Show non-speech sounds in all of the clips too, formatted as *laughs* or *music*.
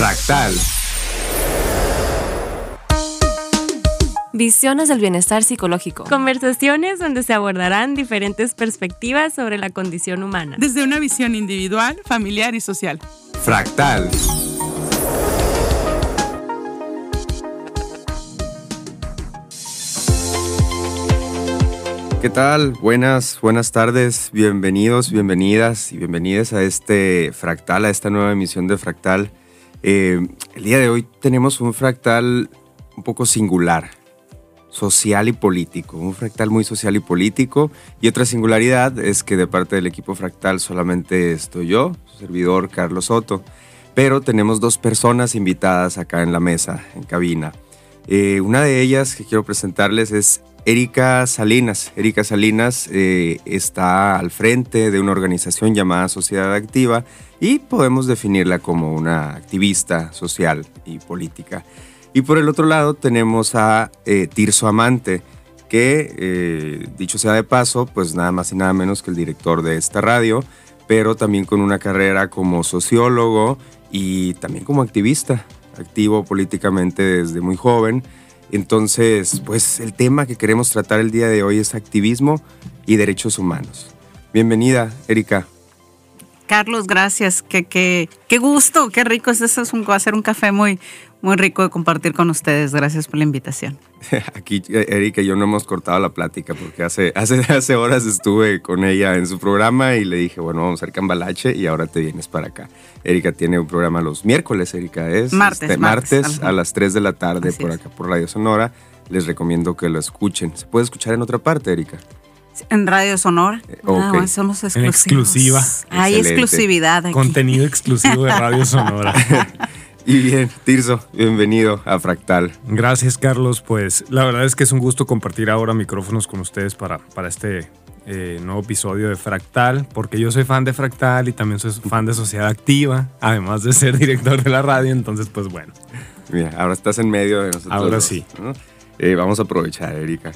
Fractal. Visiones del bienestar psicológico. Conversaciones donde se abordarán diferentes perspectivas sobre la condición humana. Desde una visión individual, familiar y social. Fractal. ¿Qué tal? Buenas, buenas tardes, bienvenidos, bienvenidas y bienvenidas a este fractal, a esta nueva emisión de Fractal. Eh, el día de hoy tenemos un fractal un poco singular, social y político, un fractal muy social y político. Y otra singularidad es que de parte del equipo fractal solamente estoy yo, su servidor Carlos Soto, pero tenemos dos personas invitadas acá en la mesa, en cabina. Eh, una de ellas que quiero presentarles es Erika Salinas. Erika Salinas eh, está al frente de una organización llamada Sociedad Activa y podemos definirla como una activista social y política. Y por el otro lado tenemos a eh, Tirso Amante, que eh, dicho sea de paso, pues nada más y nada menos que el director de esta radio, pero también con una carrera como sociólogo y también como activista, activo políticamente desde muy joven. Entonces, pues el tema que queremos tratar el día de hoy es activismo y derechos humanos. Bienvenida, Erika. Carlos, gracias. Qué, qué, qué gusto, qué rico es eso. Es un, va a ser un café muy, muy rico de compartir con ustedes. Gracias por la invitación. *laughs* Aquí Erika y yo no hemos cortado la plática porque hace, *laughs* hace, hace horas estuve con ella en su programa y le dije, bueno, vamos a hacer cambalache y ahora te vienes para acá. Erika tiene un programa los miércoles, Erika, es martes, este, martes, martes a las 3 de la tarde Así por es. acá por Radio Sonora. Les recomiendo que lo escuchen. ¿Se puede escuchar en otra parte, Erika? En Radio Sonora. ok. No, somos exclusivos. exclusiva. Hay Excelente. exclusividad aquí. Contenido exclusivo de Radio Sonora. *laughs* Y bien, Tirso, bienvenido a Fractal. Gracias, Carlos. Pues la verdad es que es un gusto compartir ahora micrófonos con ustedes para, para este eh, nuevo episodio de Fractal, porque yo soy fan de Fractal y también soy fan de Sociedad Activa, además de ser *laughs* director de la radio. Entonces, pues bueno, Mira, ahora estás en medio de nosotros. Ahora dos, sí. ¿no? Eh, vamos a aprovechar, Erika.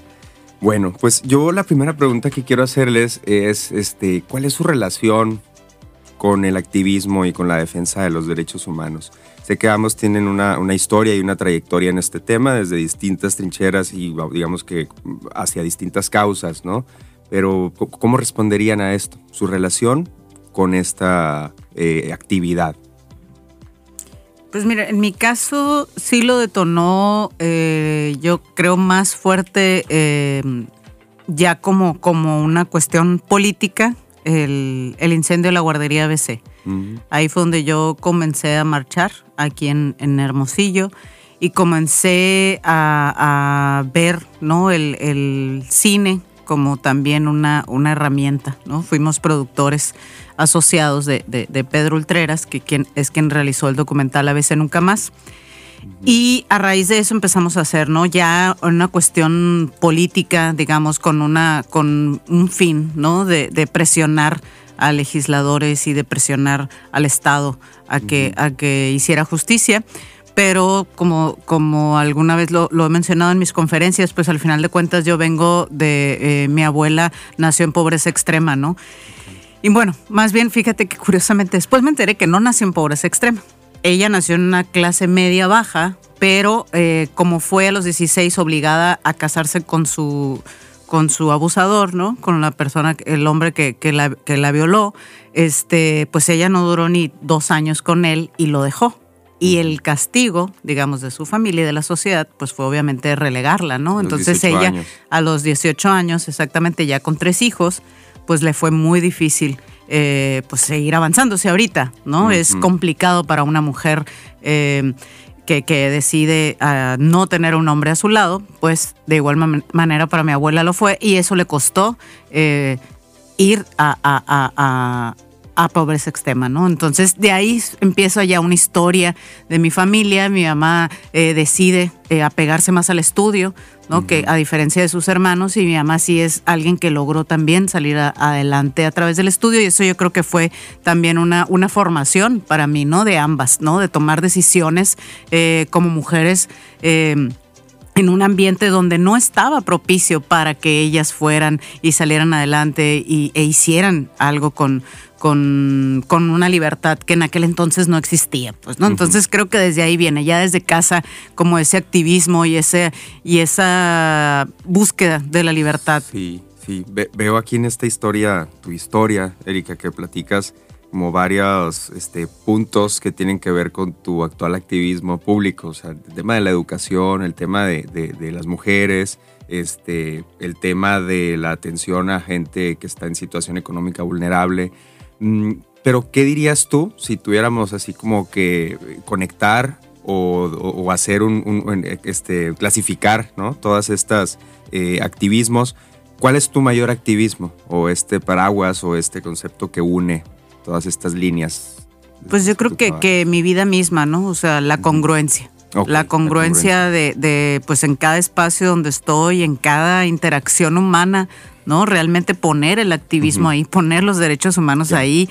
Bueno, pues yo la primera pregunta que quiero hacerles es, este, ¿cuál es su relación con el activismo y con la defensa de los derechos humanos? Sé que ambos tienen una, historia y una trayectoria en este tema desde distintas trincheras y digamos que hacia distintas causas, ¿no? Pero ¿cómo responderían a esto? Su relación con esta eh, actividad. Pues mira, en mi caso sí lo detonó, eh, yo creo más fuerte eh, ya como, como una cuestión política, el, el incendio de la guardería ABC. Ahí fue donde yo comencé a marchar, aquí en, en Hermosillo, y comencé a, a ver ¿no? el, el cine como también una, una herramienta. ¿no? Fuimos productores asociados de, de- de Pedro Ultreras, que quien, es quien realizó el documental ABC Nunca Más. Y a raíz de eso empezamos a hacer, ¿no? Ya una cuestión política, digamos, con una, con un fin, ¿no? De, de presionar a legisladores y de presionar al Estado a que, a que hiciera justicia. Pero como, como alguna vez lo, lo he mencionado en mis conferencias, pues al final de cuentas yo vengo de, eh, mi abuela nació en pobreza extrema, ¿no? Y bueno, más bien fíjate que curiosamente después me enteré que no nació en pobreza extrema. Ella nació en una clase media baja, pero eh, como fue a los 16 obligada a casarse con su, con su abusador, ¿no? Con la persona, el hombre que, que la, que la violó, este, pues ella no duró ni dos años con él y lo dejó. Y el castigo, digamos, de su familia y de la sociedad, pues fue obviamente relegarla, ¿no? Entonces 18 ella, años. a los 18 años, exactamente ya con tres hijos, pues le fue muy difícil eh, pues seguir avanzándose ahorita, ¿no? Es complicado para una mujer eh, que, que decide ah, no tener un hombre a su lado, pues de igual ma- manera para mi abuela lo fue y eso le costó eh, ir a, a- a- a- pobreza extrema, ¿no? Entonces de ahí empieza ya una historia de mi familia. Mi mamá eh, decide eh, apegarse más al estudio, ¿no? Que a diferencia de sus hermanos, y mi mamá sí es alguien que logró también salir a- adelante a través del estudio, y eso yo creo que fue también una, una formación para mí, ¿no? De ambas, ¿no? De tomar decisiones eh, como mujeres. eh, en un ambiente donde no estaba propicio para que ellas fueran y salieran adelante y, e hicieran algo con, con, con, una libertad que en aquel entonces no existía. Pues, ¿no? Entonces creo que desde ahí viene, ya desde casa, como ese activismo y, ese, y esa búsqueda de la libertad. Sí, sí. veo aquí en esta historia, tu historia, Erika, que platicas como varios este, puntos que tienen que ver con tu actual activismo público, o sea, el tema de la educación, el tema de, de las mujeres, este, el tema de la atención a gente que está en situación económica vulnerable. Mm, pero, ¿qué dirías tú si tuviéramos así como que conectar o, hacer un, este, clasificar ¿no? todas estas eh, activismos? ¿Cuál es tu mayor activismo o este paraguas o este concepto que une todas estas líneas? Pues yo creo que, que mi vida misma, ¿no? O sea, la congruencia la, congruencia De, pues en cada espacio donde estoy, en cada interacción humana, ¿no? Realmente poner el activismo ahí, poner los derechos humanos ahí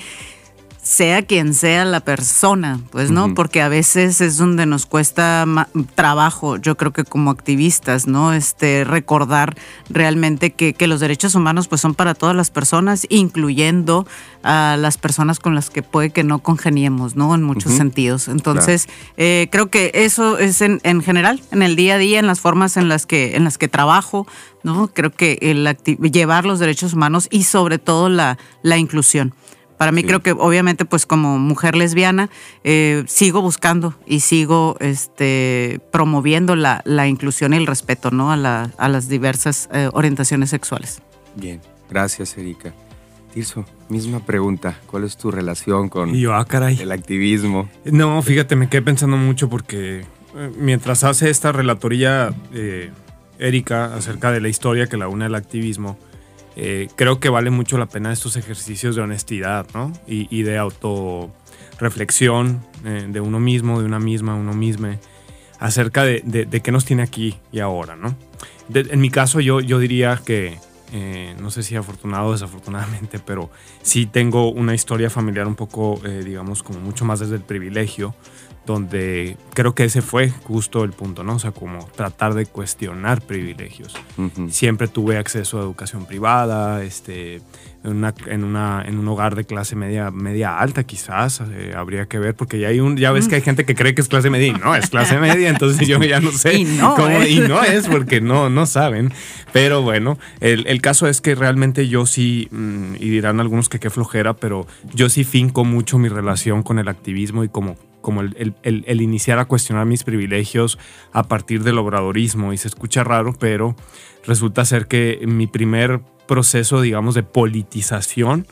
sea quien sea la persona, pues, ¿no? Porque a veces es donde nos cuesta trabajo, yo creo que como activistas, ¿no? Este, recordar realmente que, los derechos humanos, pues, son para todas las personas, incluyendo a las personas con las que puede que no congeniemos, ¿no? En muchos sentidos. Entonces, eh, creo que eso es en, en, general, en el día a día, en las formas en las que, en las que trabajo, ¿no? Creo que el llevar los derechos humanos y sobre todo la, la inclusión. Para mí creo que obviamente pues como mujer lesbiana eh, sigo buscando y sigo este, promoviendo la, inclusión y el respeto ¿no? a, las diversas eh, orientaciones sexuales. Bien, gracias Erika. Tirso, misma pregunta, ¿cuál es tu relación con ah, el activismo? No, fíjate, me quedé pensando mucho porque eh, mientras hace esta relatoría Erika acerca de la historia que la une al activismo, eh, creo que vale mucho la pena estos ejercicios de honestidad, ¿no? Y, de autorreflexión eh, de uno mismo, de una misma, uno mismo, acerca de, qué nos tiene aquí y ahora, ¿no? en mi caso, yo, yo diría que, eh, no sé si afortunado o desafortunadamente, *laughs* pero sí tengo una historia familiar un poco, digamos, como mucho más desde el privilegio donde creo que ese fue justo el punto, ¿no? O sea, como tratar de cuestionar privilegios. Siempre tuve acceso a educación privada, este, en, una, en, una, en un hogar de clase media, media alta quizás, eh, habría que ver, porque ya, hay un, ya ves que hay gente que cree que es clase media y no, es clase media, entonces yo ya no *laughs* sé y no, cómo, y no es porque no, no saben. Pero bueno, el, el caso es que realmente yo sí, mm, y dirán algunos que qué flojera, pero yo sí finco mucho mi relación con el activismo y como como el, el, iniciar a cuestionar mis privilegios a partir del obradorismo. Y se escucha raro, pero resulta ser que mi primer proceso, digamos, de politización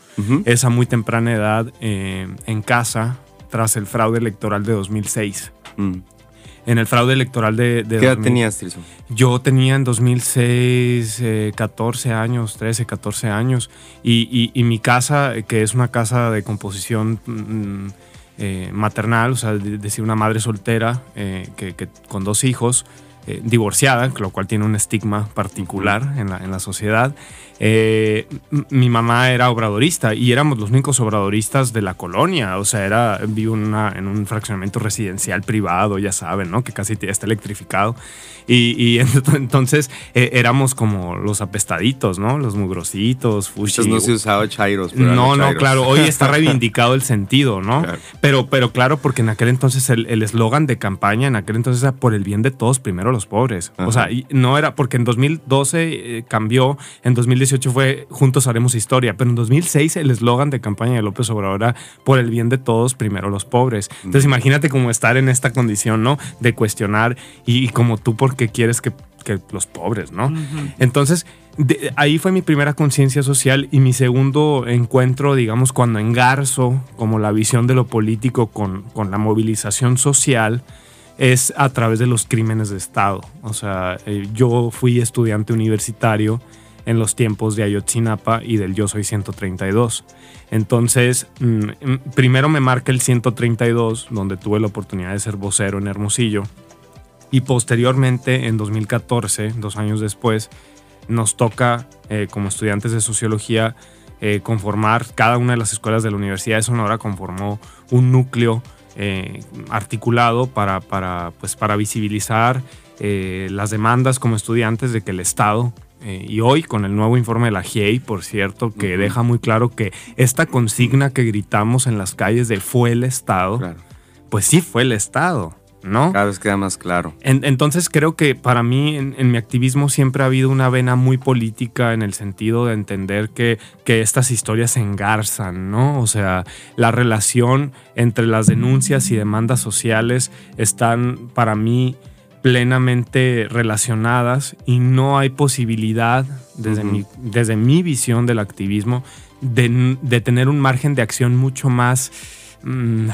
es a muy temprana edad eh, en casa tras el fraude electoral de 2006. Mm. En el fraude electoral de... ¿Qué edad tenías, Tirso? Yo tenía en 2006 14 eh, años, 13, 14 años. Y, y, mi casa, que es una casa de composición... Mm, eh, maternal, o sea, decir una madre soltera eh, que, con dos hijos, eh, divorciada, lo cual tiene un estigma particular en la, en la sociedad. Eh, mi mamá era obradorista y éramos los únicos obradoristas de la colonia. O sea, era, vivo en, un fraccionamiento residencial privado, ya saben, ¿no? Que casi está electrificado. Y, *laughs* entonces eh, éramos como los apestaditos, ¿no? Los mugrositos, fushi. no se usaba chairos. no, no, claro. Hoy está *laughs* reivindicado el sentido, ¿no? Pero, pero claro, porque en aquel entonces el eslogan de campaña, en aquel entonces era por el bien de todos, primero los pobres. O sea, no era porque en 2012 eh, cambió, en 2018 fue Juntos haremos historia, pero en 2006 el eslogan de campaña de López Obrador era por el bien de todos, primero los pobres. Entonces imagínate cómo estar en esta condición, ¿no? De cuestionar y, como tú, ¿por qué quieres que, los pobres, ¿no? Entonces, ahí fue mi primera conciencia social y mi segundo encuentro, digamos, cuando engarzo como la visión de lo político con, con la movilización social es a través de los crímenes de Estado. O sea, eh, yo fui estudiante universitario en los tiempos de Ayotzinapa y del Yo Soy 132. Entonces, mm, mm, primero me marca el 132, donde tuve la oportunidad de ser vocero en Hermosillo. Y posteriormente, en 2014, dos años después, nos toca, eh, como estudiantes de sociología, eh, conformar, cada una de las escuelas de la Universidad de Sonora conformó un núcleo eh, articulado para, para, pues, para visibilizar las demandas como estudiantes de que el Estado eh, y hoy con el nuevo informe de la GIEI, por cierto, que deja muy claro que esta consigna que gritamos en las calles de fue el Estado, pues sí fue el Estado. ¿No? Cada vez queda más claro. entonces creo que para mí en, mi activismo siempre ha habido una vena muy política en el sentido de entender que, que estas historias se engarzan, ¿no? O sea, la relación entre las denuncias y demandas sociales están para mí plenamente relacionadas y no hay posibilidad, desde, mi, desde mi visión del activismo, de, tener un margen de acción mucho más... Mm,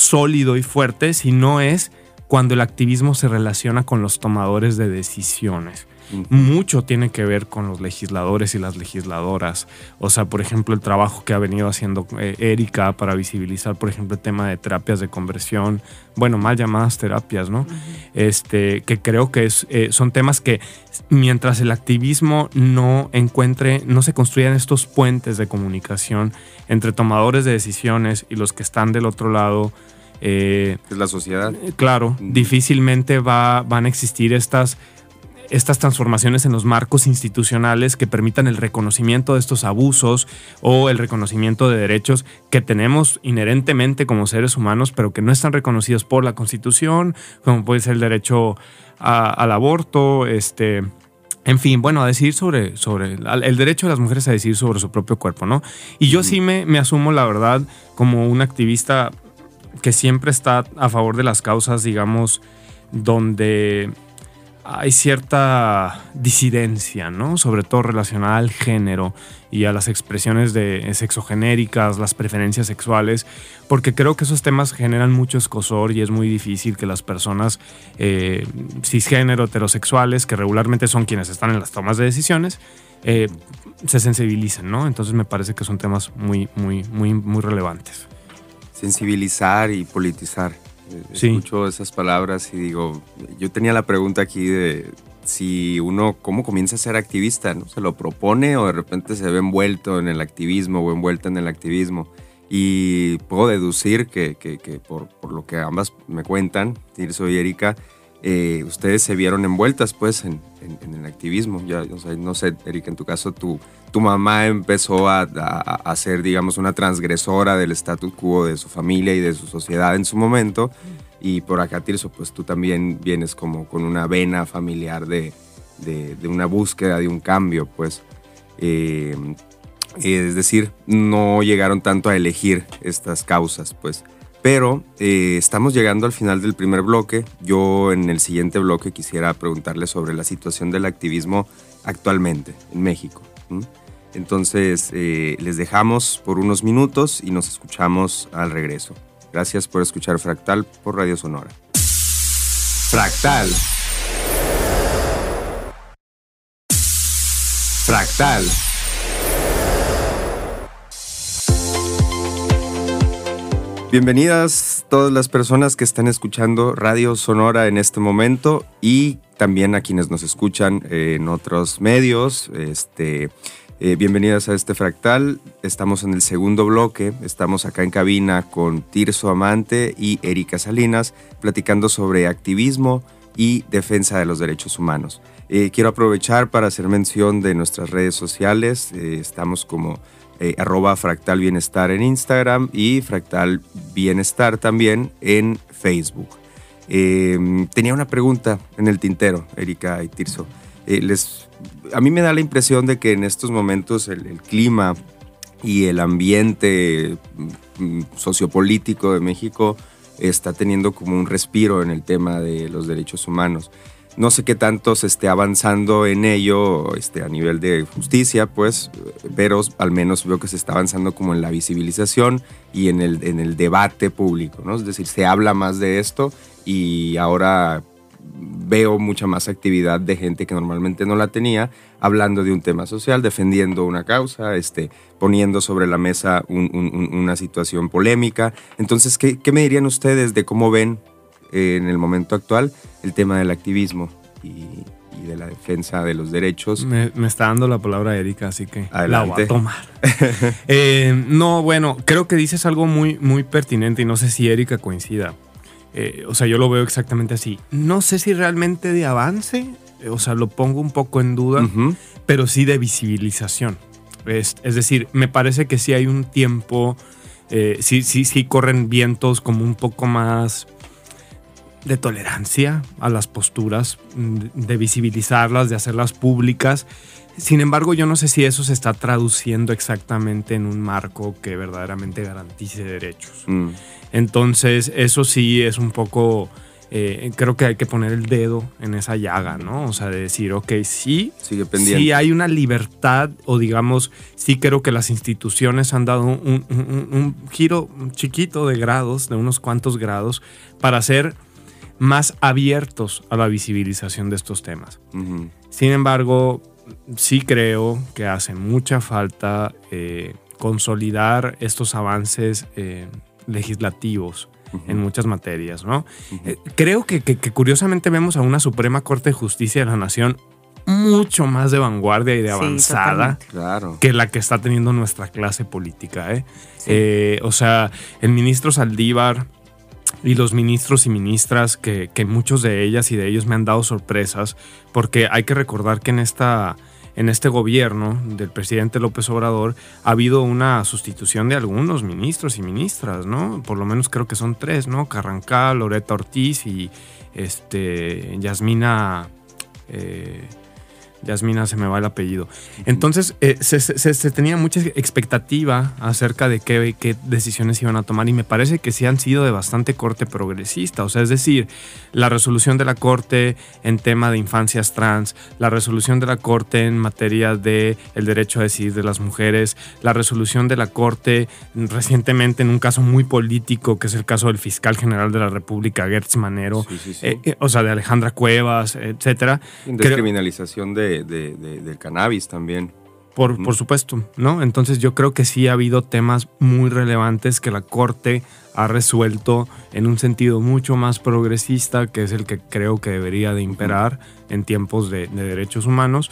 sólido y fuerte, si no es cuando el activismo se relaciona con los tomadores de decisiones. Mucho tiene que ver con los legisladores y las legisladoras. O sea, por ejemplo, el trabajo que ha venido haciendo eh, Erika para visibilizar, por ejemplo, el tema de terapias de conversión, bueno, mal llamadas terapias, ¿no? Este, que creo que es, eh, son temas que mientras el activismo no encuentre, no se construyan estos puentes de comunicación entre tomadores de decisiones y los que están del otro lado, eh, es la sociedad. Claro, difícilmente va, van a existir estas estas transformaciones en los marcos institucionales que permitan el reconocimiento de estos abusos o el reconocimiento de derechos que tenemos inherentemente como seres humanos, pero que no están reconocidos por la Constitución, como puede ser el derecho al aborto, este, en fin, bueno, a decir sobre, sobre el derecho de las mujeres a decir sobre su propio cuerpo, ¿no? Y yo sí me, me asumo, la verdad, como un activista que siempre está a favor de las causas, digamos, donde hay cierta disidencia, ¿no? Sobre todo relacionada al género y a las expresiones de sexogenéricas, las preferencias sexuales, porque creo que esos temas generan mucho escosor y es muy difícil que las personas eh, cisgénero, heterosexuales, que regularmente son quienes están en las tomas de decisiones, eh, se sensibilicen, ¿no? Entonces me parece que son temas muy, muy, muy, muy relevantes. Sensibilizar y politizar. Sí. Escucho esas palabras y digo, yo tenía la pregunta aquí de si uno, ¿cómo comienza a ser activista? ¿no? ¿Se lo propone o de repente se ve envuelto en el activismo o envuelta en el activismo? Y puedo deducir que, que, por, por, lo que ambas me cuentan, Tirso y Erika, eh, ustedes se vieron envueltas pues en, en, el activismo. Ya, no sé, Erika, en tu caso, tu, tu mamá empezó a, a, ser, digamos, una transgresora del status quo de su familia y de su sociedad en su momento. Y por acá, Tirso, pues tú también vienes como con una vena familiar de, de, de una búsqueda, de un cambio, pues. Eh, es decir, no llegaron tanto a elegir estas causas, pues. Pero eh, estamos llegando al final del primer bloque. Yo en el siguiente bloque quisiera preguntarle sobre la situación del activismo actualmente en México. Entonces eh, les dejamos por unos minutos y nos escuchamos al regreso. Gracias por escuchar Fractal por Radio Sonora. Fractal. Fractal. Bienvenidas todas las personas que están escuchando Radio Sonora en este momento y también a quienes nos escuchan en otros medios. Este, eh, bienvenidas a este fractal. Estamos en el segundo bloque. Estamos acá en cabina con Tirso Amante y Erika Salinas platicando sobre activismo y defensa de los derechos humanos. Eh, quiero aprovechar para hacer mención de nuestras redes sociales. Eh, estamos como eh, arroba fractal bienestar en Instagram y fractal bienestar también en Facebook. Em, tenía una pregunta en el tintero, Erika y Tirso. Eh, a mí me da la impresión de que en estos momentos el, clima y el ambiente mm, sociopolítico de México está teniendo como un respiro en el tema de los derechos humanos. No sé qué tanto se esté avanzando en ello este, a nivel de justicia, pues, pero al menos veo que se está avanzando como en la visibilización y en el, en el debate público, ¿no? Es decir, se habla más de esto y ahora veo mucha más actividad de gente que normalmente no la tenía, hablando de un tema social, defendiendo una causa, este, poniendo sobre la mesa una situación polémica. Entonces, ¿qué, ¿qué, me dirían ustedes de cómo ven en el momento actual el tema del activismo y, de la defensa de los derechos. Me, está dando la palabra Erika, así que la voy a tomar. *laughs* Eh, no, bueno, creo que dices algo muy, muy pertinente y no sé si Erika coincida. Eh, o sea, yo lo veo exactamente así. No sé si realmente de avance o sea, lo pongo un poco en duda, pero sí de visibilización. Es, es decir, me parece que sí hay un tiempo, eh, sí, sí, sí corren vientos como un poco más de tolerancia a las posturas, mm, de visibilizarlas, de hacerlas públicas. Sin embargo, yo no sé si eso se está traduciendo exactamente en un marco que verdaderamente garantice derechos. Mm. Entonces, eso sí es un poco, eh, creo que hay que poner el dedo en esa llaga, ¿no? O sea, de decir, ok, sí, Sigue pendiente. sí hay una libertad, o digamos, sí creo que las instituciones han dado un, un- un- un giro chiquito de grados, de unos cuantos grados, para ser más abiertos a la visibilización de estos temas. Sin embargo, sí creo que hace mucha falta eh, consolidar estos avances eh, legislativos en muchas materias, ¿no? Eh, creo que, que- que curiosamente vemos a una Suprema Corte de Justicia de la Nación mucho más de vanguardia y de Sí, avanzada. Claro. que la que está teniendo nuestra clase política. ¿eh? Eh, o sea, el ministro Saldívar y los ministros y ministras, que, que muchos de ellas y de ellos me han dado sorpresas, porque hay que recordar que en esta... En este gobierno del presidente López Obrador ha habido una sustitución de algunos ministros y ministras, ¿no? Por lo menos creo que son tres, ¿no? Carrancal, Loreta Ortiz y este, Yasmina eh, Yasmina se me va el apellido. Entonces, eh, se, se- se tenía mucha expectativa acerca de qué, qué decisiones iban a tomar y me parece que sí han sido de bastante corte progresista. O sea, es decir, la resolución de la Corte en tema de infancias trans, la resolución de la Corte en materia de el derecho a decidir de las mujeres, la resolución de la Corte recientemente en un caso muy político, que es el caso del fiscal general de la República, Gertz Manero, Sí, sí, sí. eh, eh, o sea, de Alejandra Cuevas, etcétera. Descriminalización de, de- de- del cannabis también. Por, por supuesto, ¿no? Entonces yo creo que sí ha habido temas muy relevantes que la Corte ha resuelto en un sentido mucho más progresista, que es el que creo que debería de imperar en tiempos de, de derechos humanos.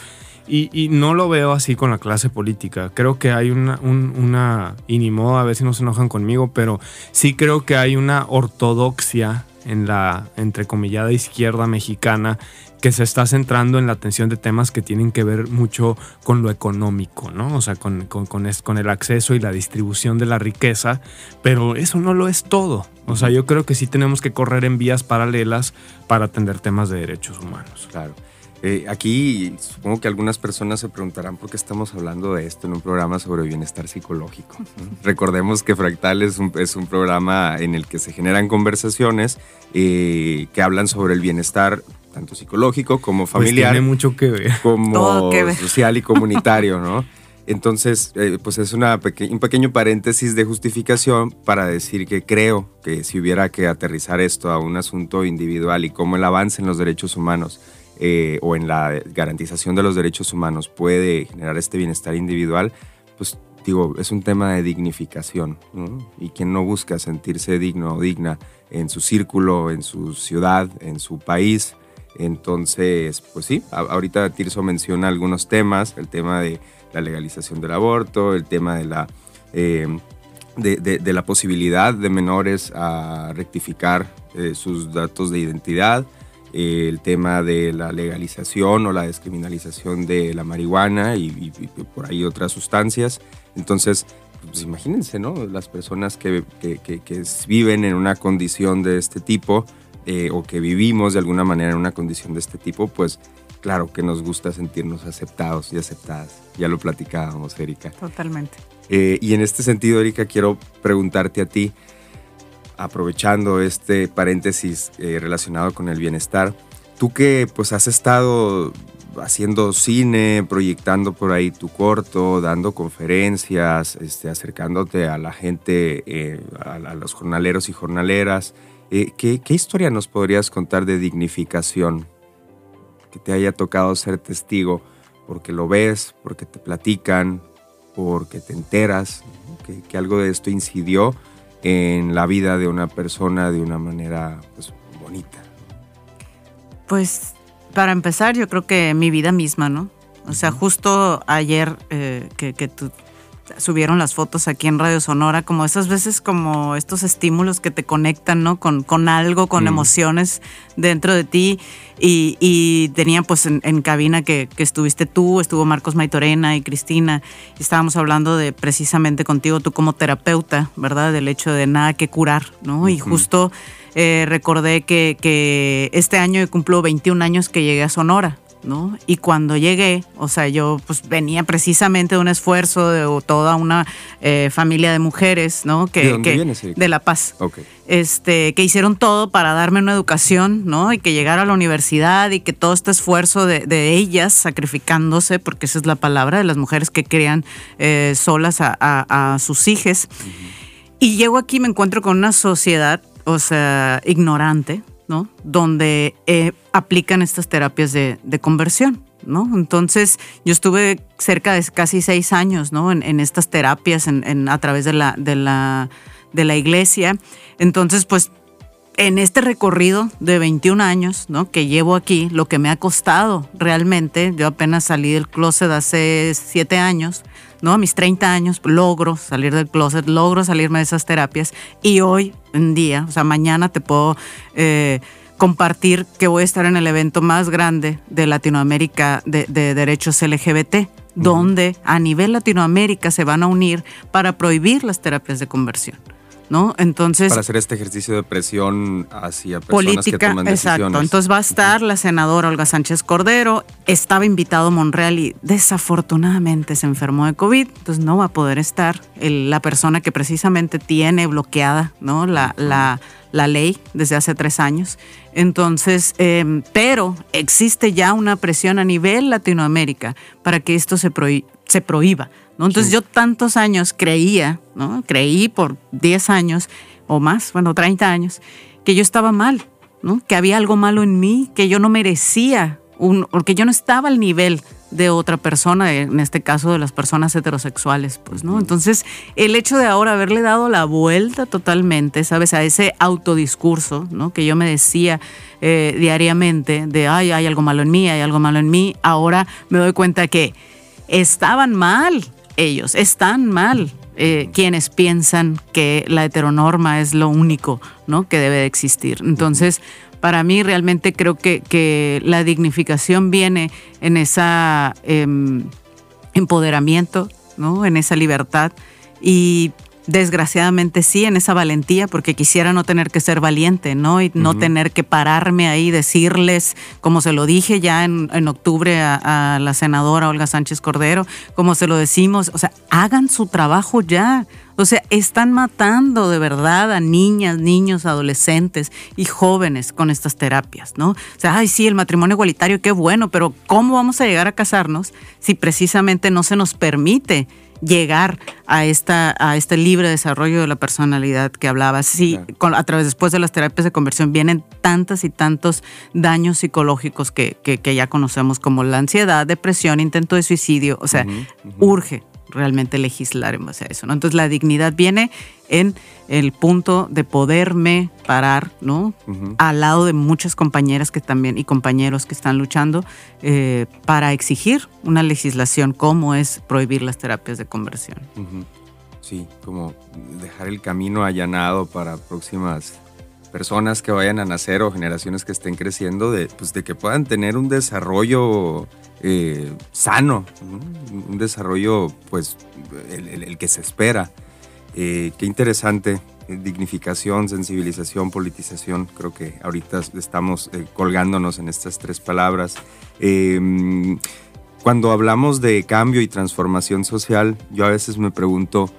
Y, y no lo veo así con la clase política. Creo que hay una, un- una, y ni modo a ver si no se enojan conmigo, pero sí creo que hay una ortodoxia en la entrecomillada izquierda mexicana que se está centrando en la atención de temas que tienen que ver mucho con lo económico, ¿no? O sea, con, con- con es- con el acceso y la distribución de la riqueza, pero eso no lo es todo. O sea, yo creo que sí tenemos que correr en vías paralelas para atender temas de derechos humanos. Claro. Eh, aquí supongo que algunas personas se preguntarán por qué estamos hablando de esto en un programa sobre bienestar psicológico. *laughs* Recordemos que Fractal es un, es un programa en el que se generan conversaciones eh, que hablan sobre el bienestar tanto psicológico como Pues familiar. tiene mucho que ver. como Todo que ver. social y comunitario, ¿no? *laughs* Entonces, eh, pues es una peque- un pequeño paréntesis de justificación para decir que creo que si hubiera que aterrizar esto a un asunto individual y cómo el avance en los derechos humanos eh, o en la garantización de los derechos humanos puede generar este bienestar individual, pues digo, es un tema de dignificación. Y quien no busca sentirse digno o digna en su círculo, en su ciudad, en su país, entonces, pues sí, ahorita Tirso menciona algunos temas, el tema de la legalización del aborto, el tema de la, eh, de, la posibilidad de menores a rectificar eh, sus datos de identidad, el tema de la legalización o la descriminalización de la marihuana y, y- y por ahí otras sustancias. Entonces, pues imagínense, ¿no? Las personas que, que- que- que viven en una condición de este tipo eh, o que vivimos de alguna manera en una condición de este tipo, pues claro que nos gusta sentirnos aceptados y aceptadas. Ya lo platicábamos, Erika. Totalmente. Eh, y en este sentido, Erika, quiero preguntarte a ti, aprovechando este paréntesis eh, relacionado con el bienestar, tú que pues has estado haciendo cine, proyectando por ahí tu corto, dando conferencias, este, acercándote a la gente, eh, a, los jornaleros y jornaleras, eh, ¿qué, historia nos podrías contar de dignificación que te haya tocado ser testigo? Porque lo ves, porque te platican, porque te enteras que, que algo de esto incidió en la vida de una persona de una manera pues, bonita. Pues para empezar, yo creo que mi vida misma, ¿no? O sea, justo ayer eh, que, que tu, subieron las fotos aquí en Radio Sonora, como esas veces como estos estímulos que te conectan, ¿no? Con, con algo, con Mm. emociones dentro de ti. Y, y tenían pues en, en cabina que, que estuviste tú, estuvo Marcos Maitorena y Cristina, y estábamos hablando de precisamente contigo, tú como terapeuta, ¿verdad? Del hecho de nada que curar, ¿no? Y justo eh, recordé que, que este año cumplo 21 años que llegué a Sonora, ¿no? Y cuando llegué, o sea, yo pues venía precisamente de un esfuerzo de toda una eh, familia de mujeres, ¿no? Que, ¿De dónde que- vienes, de La Paz este, que hicieron todo para darme una educación, ¿no? Y que llegara a la universidad y que todo este esfuerzo de, de ellas sacrificándose, porque esa es la palabra de las mujeres que crían eh, solas a, a- a sus hijas. Y llego aquí y me encuentro con una sociedad, o sea, ignorante, ¿no? Donde eh, aplican estas terapias de, conversión, ¿no? Entonces, yo estuve cerca de casi seis años. En, estas terapias, a través de la, de, la, de la iglesia. Entonces, pues, en este recorrido de 21 años, ¿no? Que llevo aquí, lo que me ha costado realmente, yo apenas salí del closet hace siete años, ¿no? A mis 30 años logro salir del closet, logro salirme de esas terapias y hoy en día, o sea, mañana te puedo eh, compartir que voy a estar en el evento más grande de Latinoamérica de, de derechos LGBT, donde a nivel Latinoamérica se van a unir para prohibir las terapias de conversión. ¿No? Entonces, Para hacer este ejercicio de presión hacia personas que política, toman exacto. decisiones. Entonces va a estar la senadora Olga Sánchez Cordero. Estaba invitado Monreal y desafortunadamente se enfermó de COVID, entonces no va a poder estar el- la persona que precisamente tiene bloqueada ¿no? la, la- la ley desde hace tres años. Entonces, eh, pero existe ya una presión a nivel Latinoamérica para que esto se, se prohíba. ¿no? Entonces yo tantos años creía, ¿no? creí por 10 años o más, bueno, 30 años, que yo estaba mal, ¿no? que había algo malo en mí, que yo no merecía, un, porque yo no estaba al nivel de otra persona, en este caso de las personas heterosexuales, pues, ¿no? Entonces, el hecho de ahora haberle dado la vuelta totalmente, ¿sabes? A ese autodiscurso, ¿no? Que yo me decía eh, diariamente de, ay, hay algo malo en mí, hay algo malo en mí, ahora me doy cuenta que estaban mal ellos, están mal eh, quienes piensan que la heteronorma es lo único, ¿no? Que debe de existir. Entonces, para mí realmente creo que, que la dignificación viene en esa em, empoderamiento, ¿no? En esa libertad y desgraciadamente sí, en esa valentía, porque quisiera no tener que ser valiente, ¿no? Y no tener que pararme ahí y decirles, como se lo dije ya en, en octubre a, a la senadora Olga Sánchez Cordero, como se lo decimos, o sea, hagan su trabajo ya. O sea, están matando de verdad a niñas, niños, adolescentes y jóvenes con estas terapias, ¿no? O sea, ay, sí, el matrimonio igualitario, qué bueno, pero ¿cómo vamos a llegar a casarnos si precisamente no se nos permite llegar a esta a este libre desarrollo de la personalidad que hablaba. Sí, Claro. con- a través después de las terapias de conversión vienen tantas y tantos daños psicológicos que, que- que ya conocemos como la ansiedad, depresión, intento de suicidio. O sea, urge realmente legislar en base a eso. ¿no? Entonces la dignidad viene en el punto de poderme parar, ¿no? Al lado de muchas compañeras que también y compañeros que están luchando eh, para exigir una legislación como es prohibir las terapias de conversión. Sí, como dejar el camino allanado para próximas personas que vayan a nacer o generaciones que estén creciendo, de, pues, de que puedan tener un desarrollo eh, sano, ¿no? Un desarrollo, pues, el, que se espera. Eh, qué interesante, eh, dignificación, sensibilización, politización, creo que ahorita estamos eh, colgándonos en estas tres palabras. Eh, cuando hablamos de cambio y transformación social, yo a veces me pregunto,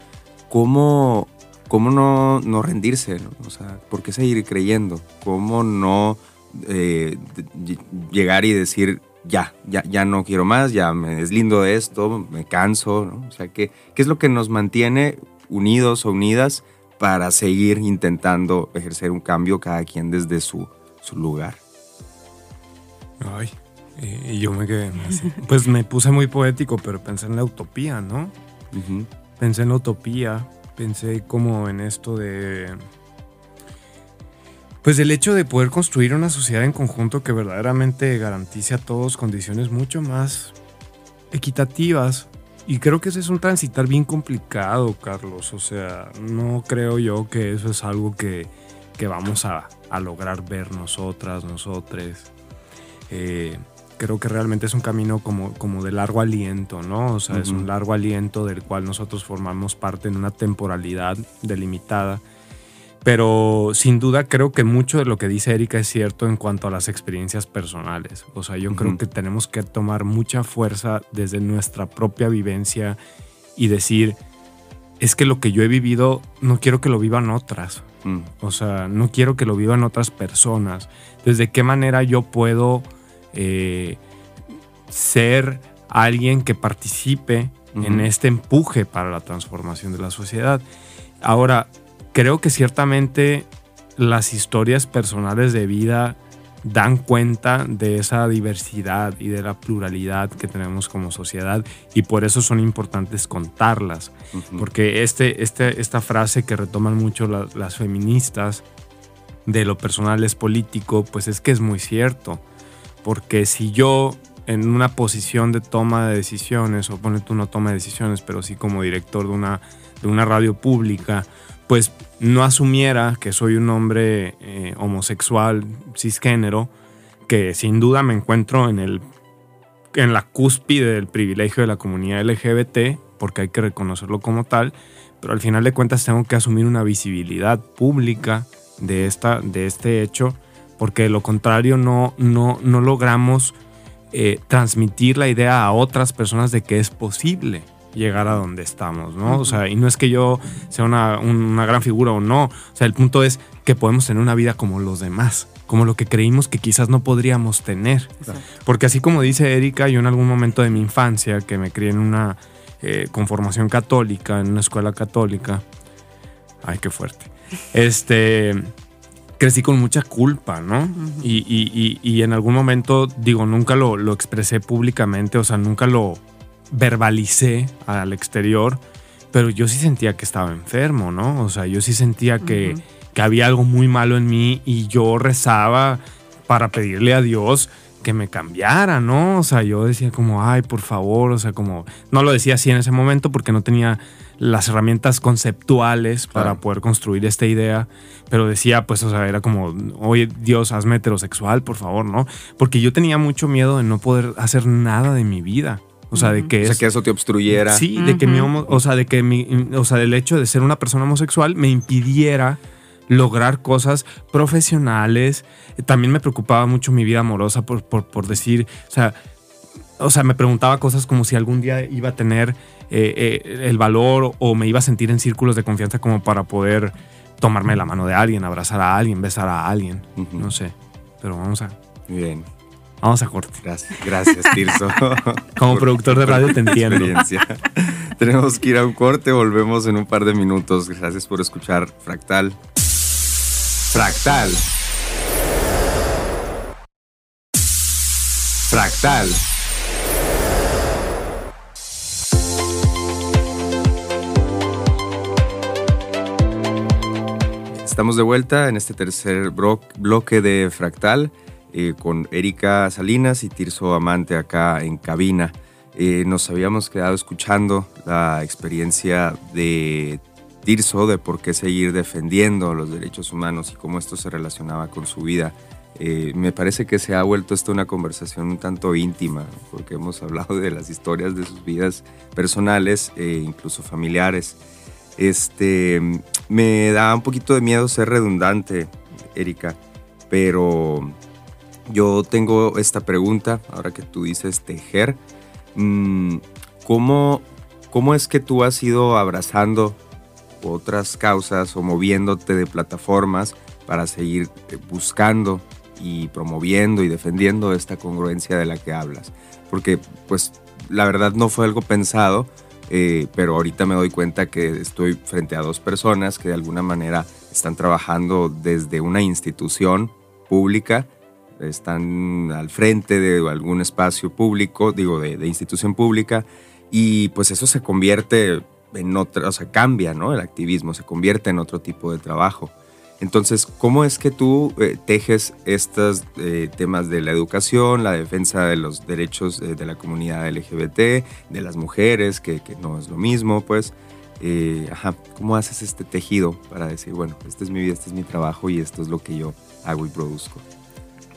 ¿cómo, cómo no, no rendirse? O sea, ¿por qué seguir creyendo? ¿Cómo no llegar y decir, ya, ya, ya no quiero más, ya me deslindo de esto, me canso? ¿no? O sea, ¿qué, ¿qué es lo que nos mantiene unidos o unidas para seguir intentando ejercer un cambio cada quien desde su, su lugar? Ay, y yo me quedé así. Pues me puse muy poético, pero pensé en la utopía, ¿no? Pensé en la utopía, pensé como en esto de... Pues el hecho de poder construir una sociedad en conjunto que verdaderamente garantice a todos condiciones mucho más equitativas y creo que ese es un transitar bien complicado, Carlos. O sea, no creo yo que eso es algo que, que vamos a, a, lograr ver nosotras, nosotres. Eh, creo que realmente es un camino como, como de largo aliento, ¿no? O sea, es un largo aliento del cual nosotros formamos parte en una temporalidad delimitada. Pero sin duda creo que mucho de lo que dice Erika es cierto en cuanto a las experiencias personales. O sea, yo creo que tenemos que tomar mucha fuerza desde nuestra propia vivencia y decir, es que lo que yo he vivido no quiero que lo vivan otras. Mm. O sea, no quiero que lo vivan otras personas. ¿Desde qué manera yo puedo eh, ser alguien que participe en este empuje para la transformación de la sociedad. Ahora, creo que ciertamente las historias personales de vida dan cuenta de esa diversidad y de la pluralidad que tenemos como sociedad y por eso son importantes contarlas. Porque este, este, esta frase que retoman mucho las feministas de lo personal es político, pues es que es muy cierto porque si yo en una posición de toma de decisiones, o pone tú no toma de decisiones, pero sí como director de una, de una radio pública, pues no asumiera que soy un hombre eh, homosexual, cisgénero, que sin duda me encuentro en, el, en la cúspide del privilegio de la comunidad LGBT, porque hay que reconocerlo como tal, pero al final de cuentas tengo que asumir una visibilidad pública de, esta, de este hecho porque de lo contrario no, no, no logramos eh, transmitir la idea a otras personas de que es posible llegar a donde estamos, ¿no? O sea, y no es que yo sea una, una, gran figura o no, o sea, el punto es que podemos tener una vida como los demás, como lo que creímos que quizás no podríamos tener. Porque así como dice Erika, yo en algún momento de mi infancia, que me crié en una eh, conformación católica, en una escuela católica, ay, qué fuerte, este crecí con mucha culpa, ¿no? y, en algún momento, digo, nunca lo, lo, expresé públicamente, o sea, nunca lo verbalicé al exterior, pero yo sí sentía que estaba enfermo, ¿no? O sea, yo sí sentía que, que había algo muy malo en mí y yo rezaba para pedirle a Dios que me cambiara, ¿no? O sea, yo decía como, ay, por favor, o sea, como, no lo decía así en ese momento porque no tenía las herramientas conceptuales para poder construir esta idea, pero decía, pues, o sea, era como, oye, Dios, hazme heterosexual, por favor, ¿no? Porque yo tenía mucho miedo de no poder hacer nada de mi vida. O sea, de que, o sea, que eso te obstruyera. Sí, de que mi o sea, de que mi, o sea, el hecho de ser una persona homosexual me impidiera lograr cosas profesionales. También me preocupaba mucho mi vida amorosa por, por, por decir, o sea, o sea, me preguntaba cosas como si algún día iba a tener eh, eh, el valor o me iba a sentir en círculos de confianza como para poder tomarme la mano de alguien, abrazar a alguien, besar a alguien. No sé. Pero vamos a. Bien. Vamos a corte. Gracias, gracias Tirso. *laughs* Como productor de radio te entiendo. Tenemos que ir a un corte, volvemos en un par de minutos. Gracias por escuchar Fractal. Fractal. Fractal. Estamos de vuelta en este tercer bloque de Fractal eh, con Erika Salinas y Tirso Amante acá en cabina. Eh, nos habíamos quedado escuchando la experiencia de Tirso de por qué seguir defendiendo los derechos humanos y cómo esto se relacionaba con su vida. Eh, me parece que se ha vuelto esto una conversación un tanto íntima, porque hemos hablado de las historias de sus vidas personales e incluso familiares. Este, me da un poquito de miedo ser redundante, Erika, pero yo tengo esta pregunta, ahora que tú dices tejer. Mm, ¿Cómo, cómo es que tú has ido abrazando otras causas o moviéndote de plataformas para seguir eh, buscando y promoviendo y defendiendo esta congruencia de la que hablas? Porque pues la verdad no fue algo pensado, eh, pero ahorita me doy cuenta que estoy frente a dos personas que de alguna manera están trabajando desde una institución pública, están al frente de algún espacio público, digo, de, institución pública, y pues eso se convierte en otra, o sea, cambia, ¿no? El activismo se convierte en otro tipo de trabajo. Entonces, ¿cómo es que tú eh, tejes estos eh, temas de la educación, la defensa de los derechos eh, de la comunidad LGBT, de las mujeres, que, no es lo mismo, pues? ¿cómo haces este tejido para decir, bueno, esta es mi vida, este es mi trabajo y esto es lo que yo hago y produzco?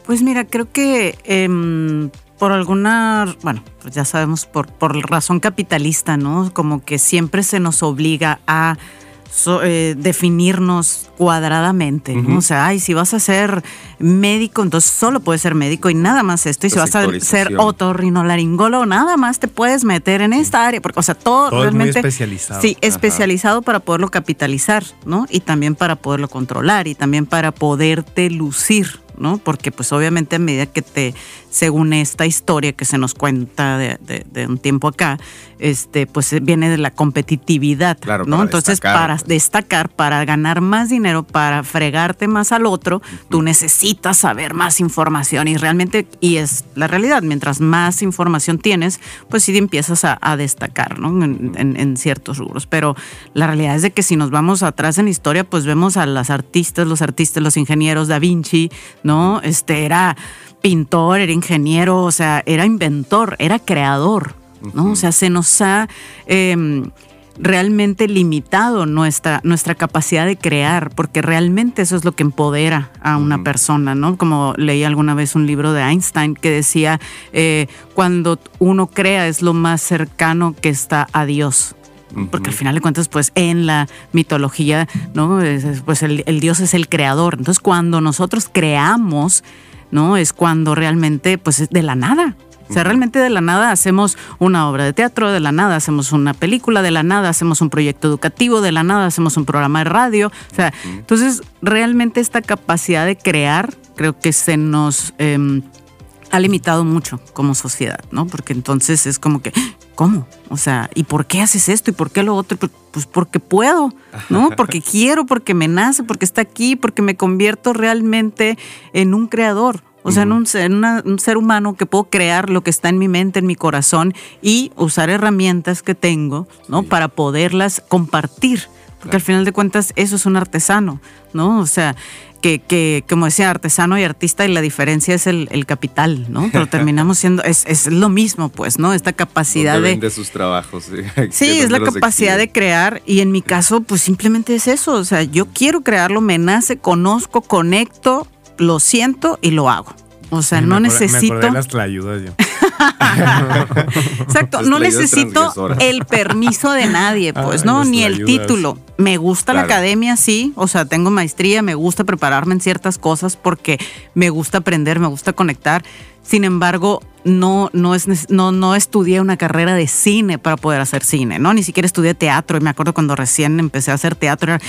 Pues mira, creo que em, por alguna, bueno, pues ya sabemos, por, por razón capitalista, ¿no? Como que siempre se nos obliga a eh, definirnos cuadradamente, ¿no? O sea, ay, si vas a ser médico, entonces solo puedes ser médico y nada más esto. Y si vas a ser otorrinolaringólogo, nada más te puedes meter en esta área. Porque, o sea, todo, realmente. especializado. Sí, especializado para poderlo capitalizar, ¿no? Y también para poderlo controlar y también para poderte lucir, ¿no? Porque pues obviamente a medida que te, según esta historia que se nos cuenta de, un tiempo acá, este, pues viene de la competitividad, ¿no? Entonces para pues. destacar, para ganar más dinero, para fregarte más al otro, tú necesitas saber más información y realmente, y es la realidad, mientras más información tienes, pues sí empiezas a, destacar, ¿no? En, en ciertos rubros. Pero la realidad es de que si nos vamos atrás en historia, pues vemos a las artistas, los artistas, los ingenieros, Da Vinci, ¿no? Este era pintor, era ingeniero, o sea, era inventor, era creador, ¿no? O sea, se nos ha em, realmente limitado nuestra, nuestra capacidad de crear, porque realmente eso es lo que empodera a una persona, ¿no? Como leí alguna vez un libro de Einstein que decía, eh, cuando uno crea es lo más cercano que está a Dios. Porque al final de cuentas, pues en la mitología, ¿no? Pues el, el Dios es el creador. Entonces, cuando nosotros creamos, ¿no? Es cuando realmente, pues es de la nada. O sea, realmente de la nada hacemos una obra de teatro, de la nada hacemos una película, de la nada hacemos un proyecto educativo, de la nada hacemos un programa de radio. O sea, entonces realmente esta capacidad de crear creo que se nos em, ha limitado mucho como sociedad, ¿no? Porque entonces es como que, ¿cómo? O sea, ¿y por qué haces esto? ¿Y por qué lo otro? Pues porque puedo, ¿no? *laughs* Porque quiero, porque me nace, porque está aquí, porque me convierto realmente en un creador. O sea, en, un, un, ser humano que puedo crear lo que está en mi mente, en mi corazón y usar herramientas que tengo, ¿no? Para poderlas compartir. Porque al final de cuentas eso es un artesano, ¿no? O sea, que, que, como decía, artesano y artista, y la diferencia es el, capital, ¿no? *laughs* Pero terminamos siendo, es, es, lo mismo, pues, ¿no? Esta capacidad de... de sus trabajos. Sí, *laughs* es la capacidad de crear, y en mi caso, pues simplemente es eso, o sea, yo quiero crearlo, me nace, conozco, conecto, lo siento y lo hago. O sea, no necesito. Me las tlayudas yo. *laughs* Exacto, no necesito el permiso de nadie, *laughs* pues, ¿no? Ni el título. Me gusta la academia, sí. O sea, tengo maestría, me gusta prepararme en ciertas cosas porque me gusta aprender, me gusta conectar. Sin embargo, no, no, es, no, no estudié una carrera de cine para poder hacer cine, ¿no? Ni siquiera estudié teatro. Y me acuerdo cuando recién empecé a hacer teatro, era,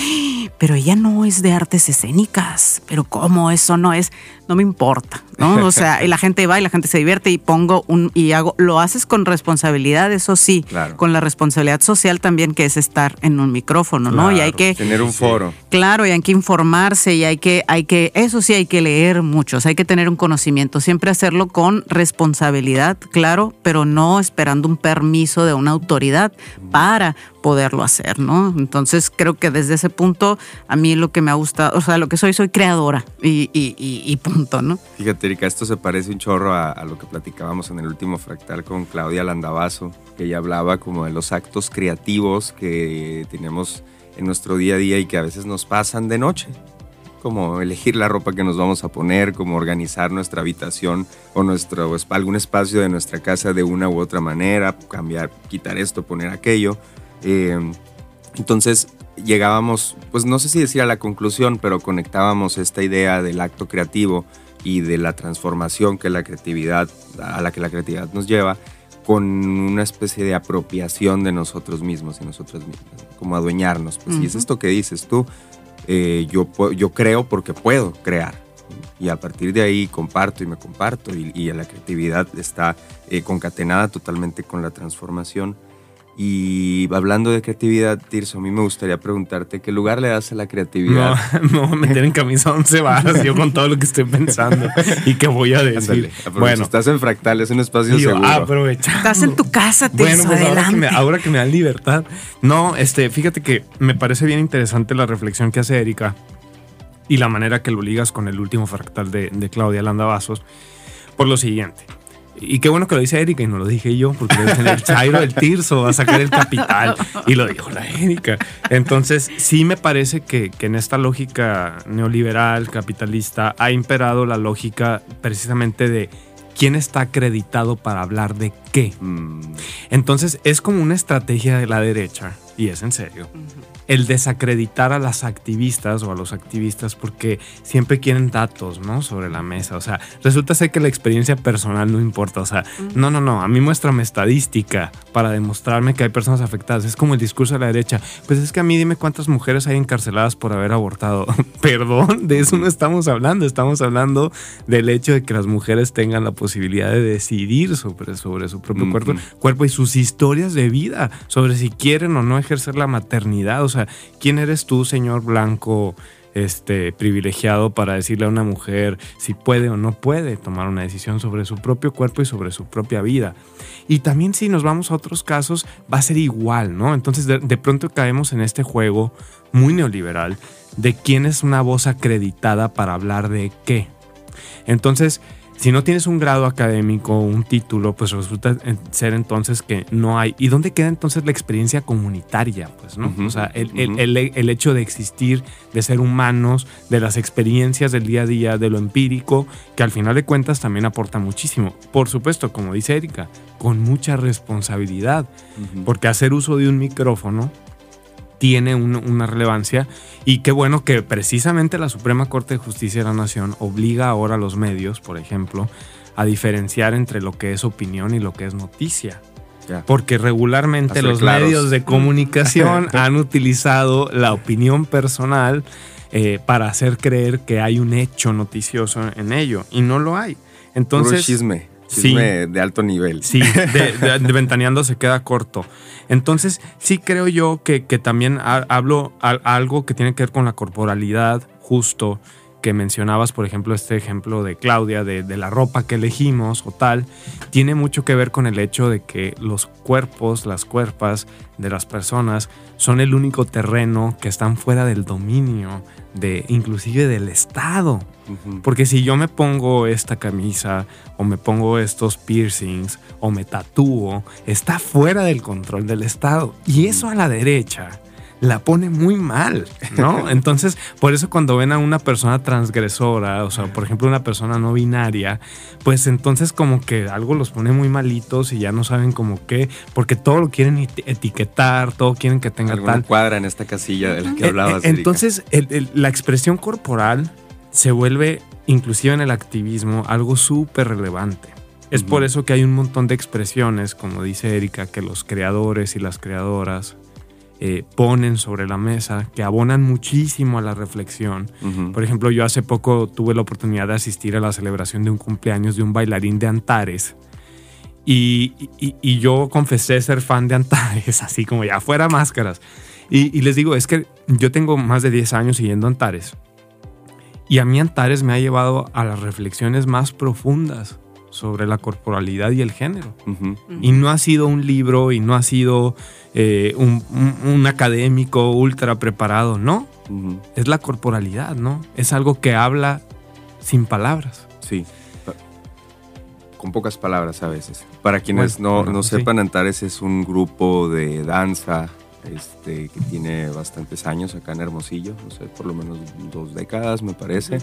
pero ella no es de artes escénicas. Pero ¿cómo eso no es? No me importa, ¿no? O sea, y la gente va y la gente se divierte y pongo un, y hago, lo haces con responsabilidad, eso sí, con la responsabilidad social también que es estar en un micrófono, ¿no? y hay que... Tener un foro. Claro, y hay que informarse y hay que, hay que, eso sí hay que leer muchos, hay que tener un conocimiento, siempre hacerlo con responsabilidad responsabilidad, claro, pero no esperando un permiso de una autoridad para poderlo hacer, ¿no? Entonces creo que desde ese punto a mí lo que me ha gustado, o sea, lo que soy, soy creadora y, punto, ¿no? Fíjate, Erika, esto se parece un chorro a, a, lo que platicábamos en el último fractal con Claudia Landavazo, que ella hablaba como de los actos creativos que tenemos en nuestro día a día y que a veces nos pasan de noche como elegir la ropa que nos vamos a poner, como organizar nuestra habitación o nuestro, algún espacio de nuestra casa de una u otra manera, cambiar, quitar esto, poner aquello. Eh, entonces llegábamos, pues no sé si decir a la conclusión, pero conectábamos esta idea del acto creativo y de la transformación que la creatividad, a la que la creatividad nos lleva, con una especie de apropiación de nosotros mismos y nosotras mismas, como adueñarnos. Pues, Y es esto que dices tú, eh, yo, yo creo porque puedo crear. Y a partir de ahí comparto y me comparto y, la creatividad está eh, concatenada totalmente con la transformación. Y hablando de creatividad, Tirso, a mí me gustaría preguntarte qué lugar le das a la creatividad. No, *laughs* me meter en camisa 11 varas yo con todo lo que estoy pensando y qué voy a decir. bueno, estás en Fractal, es un espacio seguro. Aprovecha. Estás en tu casa, Tirso, Bueno, pues ahora que, me, ahora que, me, dan libertad. No, este, fíjate que me parece bien interesante la reflexión que hace Erika y la manera que lo ligas con el último fractal de, de Claudia Landavazos, por lo siguiente. Y qué bueno que lo dice Erika y no lo dije yo, porque el Chairo del Tirso va a sacar el capital. *laughs* Y lo dijo la Erika. Entonces, sí me parece que, que, en esta lógica neoliberal, capitalista, ha imperado la lógica precisamente de quién está acreditado para hablar de qué. Mm. Entonces, es como una estrategia de la derecha, y es en serio el desacreditar a las activistas o a los activistas porque siempre quieren datos, ¿no? Sobre la mesa. O sea, resulta ser que la experiencia personal no importa. O sea, no, no, no. A mí muéstrame estadística para demostrarme que hay personas afectadas. Es como el discurso de la derecha. Pues es que a mí dime cuántas mujeres hay encarceladas por haber abortado. *laughs* Perdón, de eso no estamos hablando. Estamos hablando del hecho de que las mujeres tengan la posibilidad de decidir sobre, sobre su propio cuerpo, cuerpo y sus historias de vida, sobre si quieren o no ejercer la maternidad. O sea, ¿quién eres tú, señor blanco? Este, privilegiado para decirle a una mujer si puede o no puede tomar una decisión sobre su propio cuerpo y sobre su propia vida. Y también si nos vamos a otros casos, va a ser igual, ¿no? Entonces de, de pronto caemos en este juego muy neoliberal de quién es una voz acreditada para hablar de qué. Entonces, si no tienes un grado académico, un título, pues resulta ser entonces que no hay. ¿Y dónde queda entonces la experiencia comunitaria? Pues, ¿no? o sea, el, el, hecho de existir, de ser humanos, de las experiencias del día a día, de lo empírico, que al final de cuentas también aporta muchísimo. Por supuesto, como dice Erika, con mucha responsabilidad, porque hacer uso de un micrófono tiene una relevancia y qué bueno que precisamente la Suprema Corte de Justicia de la Nación obliga ahora a los medios, por ejemplo, a diferenciar entre lo que es opinión y lo que es noticia. Porque regularmente los medios de comunicación *laughs* han utilizado la opinión personal eh, para hacer creer que hay un hecho noticioso en ello y no lo hay. Entonces, chisme sí, de alto nivel. Sí, *laughs* de, Ventaneando se queda corto. Entonces, sí creo yo que, también hablo algo que tiene que ver con la corporalidad, justo, que mencionabas, por ejemplo, este ejemplo de Claudia, de, de, la ropa que elegimos o tal, tiene mucho que ver con el hecho de que los cuerpos, las cuerpas de las personas son el único terreno que están fuera del dominio de inclusive del Estado. Porque si yo me pongo esta camisa o me pongo estos piercings o me tatúo, está fuera del control del Estado. Y eso a la derecha la pone muy mal, ¿no? *laughs* Entonces, por eso cuando ven a una persona transgresora, o sea, por ejemplo, una persona no binaria, pues entonces como que algo los pone muy malitos y ya no saben como qué, porque todo lo quieren etiquetar, todo quieren que tenga Alguna tal. cuadra en esta casilla de la que hablabas. Entonces, la expresión corporal se vuelve, inclusive en el activismo, algo súper relevante. Es por eso que hay un montón de expresiones, como dice Erika, que los creadores y las creadoras eh, ponen sobre la mesa, que abonan muchísimo a la reflexión. Por ejemplo, yo hace poco tuve la oportunidad de asistir a la celebración de un cumpleaños de un bailarín de Antares. Y, yo confesé ser fan de Antares, *laughs* así como ya fuera máscaras. Y, les digo, es que yo tengo más de 10 años siguiendo Antares. Y a mí Antares me ha llevado a las reflexiones más profundas sobre la corporalidad y el género. Y no ha sido un libro y no ha sido eh, un, académico ultra preparado, no. Es la corporalidad, ¿no? Es algo que habla sin palabras. Sí. Con pocas palabras a veces. Para quienes no, sepan, Antares es un grupo de danza este, que tiene bastantes años acá en Hermosillo, no sé, por lo menos dos décadas me parece.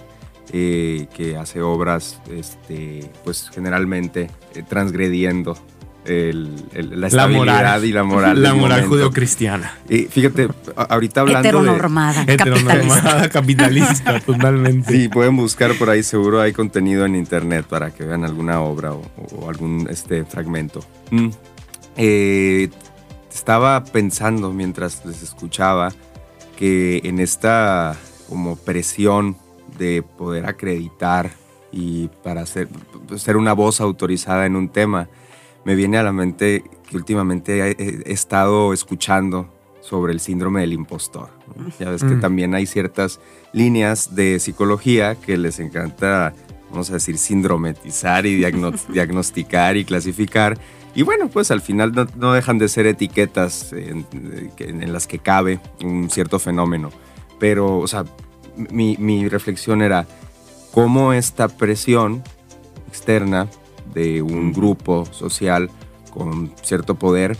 Eh, que hace obras, este, pues generalmente eh, transgrediendo la estabilidad y la moral. *laughs* La moral judeocristiana. Y fíjate, ahorita hablando heteronormada, de... Heteronormada, *laughs* capitalista, *laughs* totalmente. Sí, pueden buscar por ahí, seguro hay contenido en internet para que vean alguna obra o, algún este, fragmento. Mm. Eh, estaba pensando mientras les escuchaba que en esta como presión de poder acreditar y para ser, ser una voz autorizada en un tema, me viene a la mente que últimamente he, estado escuchando sobre el síndrome del impostor. Ya ves que mm. también hay ciertas líneas de psicología que les encanta, vamos a decir, sindrometizar y *laughs* diagnosticar y clasificar. Y bueno, pues al final no, dejan de ser etiquetas en, en, las que cabe un cierto fenómeno. Pero, o sea, mi, mi reflexión era cómo esta presión externa de un grupo social con cierto poder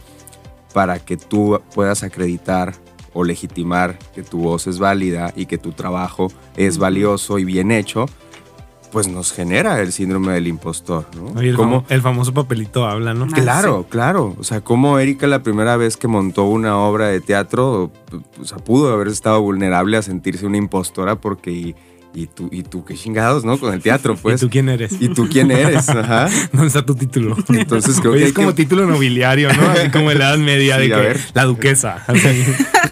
para que tú puedas acreditar o legitimar que tu voz es válida y que tu trabajo es valioso y bien hecho, pues nos genera el síndrome del impostor, ¿no? el, el, famoso papelito habla, ¿no? Claro, claro. O sea, como Erika la primera vez que montó una obra de teatro, o sea, pudo haber estado vulnerable a sentirse una impostora porque ¿Y tú, y tú qué chingados, ¿no? Con el teatro, *laughs* pues. ¿Y tú quién eres? ¿Y tú quién eres? *laughs* Ajá. ¿Dónde está tu título? Entonces creo que. Es como título nobiliario, ¿no? Así como en la Edad Media de que la duquesa. *laughs*